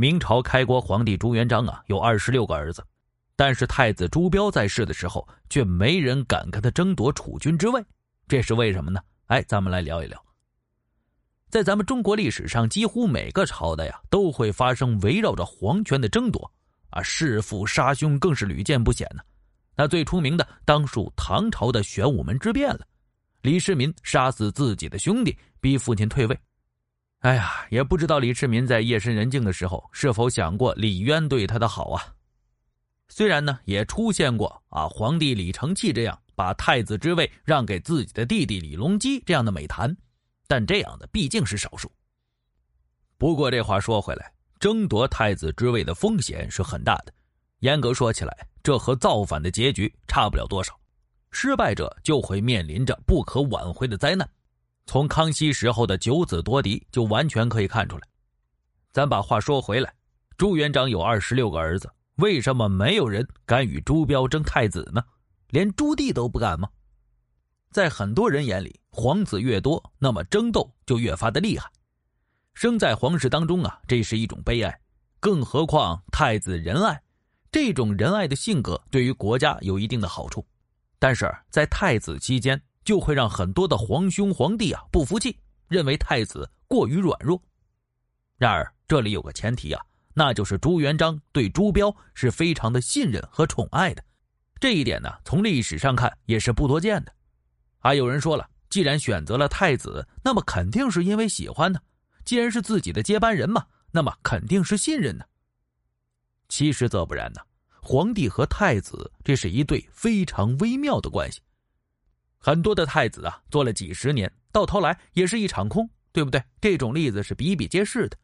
明朝开国皇帝朱元璋啊，有二十六个儿子，但是太子朱标在世的时候，却没人敢跟他争夺储君之位，这是为什么呢？哎，咱们来聊一聊。在咱们中国历史上，几乎每个朝代呀，都会发生围绕着皇权的争夺，啊，弑父杀兄更是屡见不鲜呢。那最出名的当属唐朝的玄武门之变了，李世民杀死自己的兄弟，逼父亲退位。哎呀，也不知道李世民在夜深人静的时候是否想过李渊对他的好啊？虽然呢，也出现过啊，皇帝李承器这样把太子之位让给自己的弟弟李隆基这样的美谈，但这样的毕竟是少数。不过这话说回来，争夺太子之位的风险是很大的。严格说起来，这和造反的结局差不了多少，失败者就会面临着不可挽回的灾难。从康熙时候的九子夺嫡就完全可以看出来。咱把话说回来，朱元璋有二十六个儿子，为什么没有人敢与朱标争太子呢？连朱棣都不敢吗？在很多人眼里，皇子越多，那么争斗就越发的厉害。生在皇室当中啊，这是一种悲哀。更何况太子仁爱，这种仁爱的性格对于国家有一定的好处，但是在太子期间。就会让很多的皇兄皇帝啊不服气，认为太子过于软弱。然而这里有个前提啊，那就是朱元璋对朱标是非常的信任和宠爱的。这一点呢，从历史上看也是不多见的。还有人说了，既然选择了太子，那么肯定是因为喜欢呢。既然是自己的接班人嘛，那么肯定是信任呢。其实则不然呢，皇帝和太子这是一对非常微妙的关系。很多的太子啊，做了几十年，到头来也是一场空，对不对？这种例子是比比皆是的。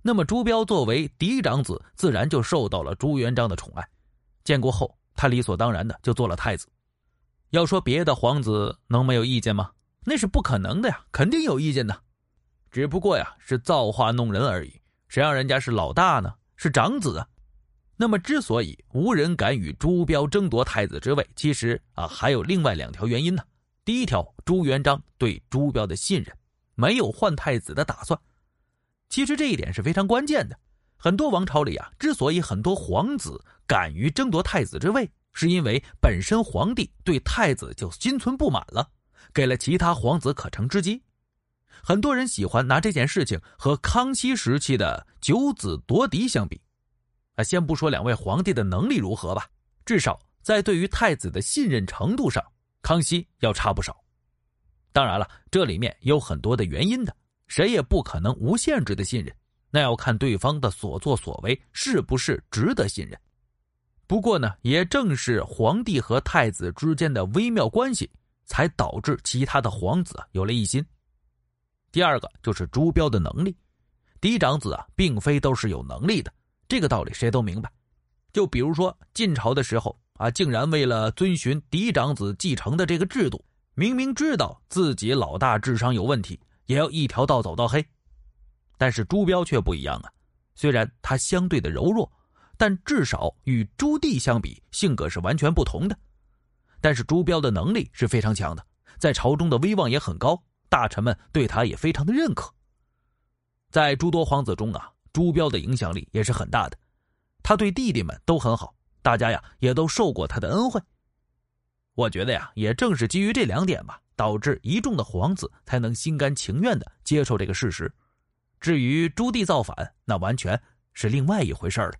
那么朱标作为嫡长子，自然就受到了朱元璋的宠爱。建国后，他理所当然的就做了太子。要说别的皇子能没有意见吗？那是不可能的呀，肯定有意见的。只不过呀，是造化弄人而已。谁让人家是老大呢？是长子啊。那么，之所以无人敢与朱标争夺太子之位，其实啊还有另外两条原因呢。第一条，朱元璋对朱标的信任，没有换太子的打算。其实这一点是非常关键的。很多王朝里啊，之所以很多皇子敢于争夺太子之位，是因为本身皇帝对太子就心存不满了，给了其他皇子可乘之机。很多人喜欢拿这件事情和康熙时期的九子夺嫡相比。啊，先不说两位皇帝的能力如何吧，至少在对于太子的信任程度上，康熙要差不少。当然了，这里面有很多的原因的，谁也不可能无限制的信任，那要看对方的所作所为是不是值得信任。不过呢，也正是皇帝和太子之间的微妙关系，才导致其他的皇子有了异心。第二个就是朱标的能力，嫡长子啊，并非都是有能力的。这个道理谁都明白，就比如说晋朝的时候啊，竟然为了遵循嫡长子继承的这个制度，明明知道自己老大智商有问题，也要一条道走到黑。但是朱标却不一样啊，虽然他相对的柔弱，但至少与朱棣相比，性格是完全不同的。但是朱标的能力是非常强的，在朝中的威望也很高，大臣们对他也非常的认可。在诸多皇子中啊。朱标的影响力也是很大的，他对弟弟们都很好，大家呀也都受过他的恩惠。我觉得呀，也正是基于这两点吧，导致一众的皇子才能心甘情愿的接受这个事实。至于朱棣造反，那完全是另外一回事了。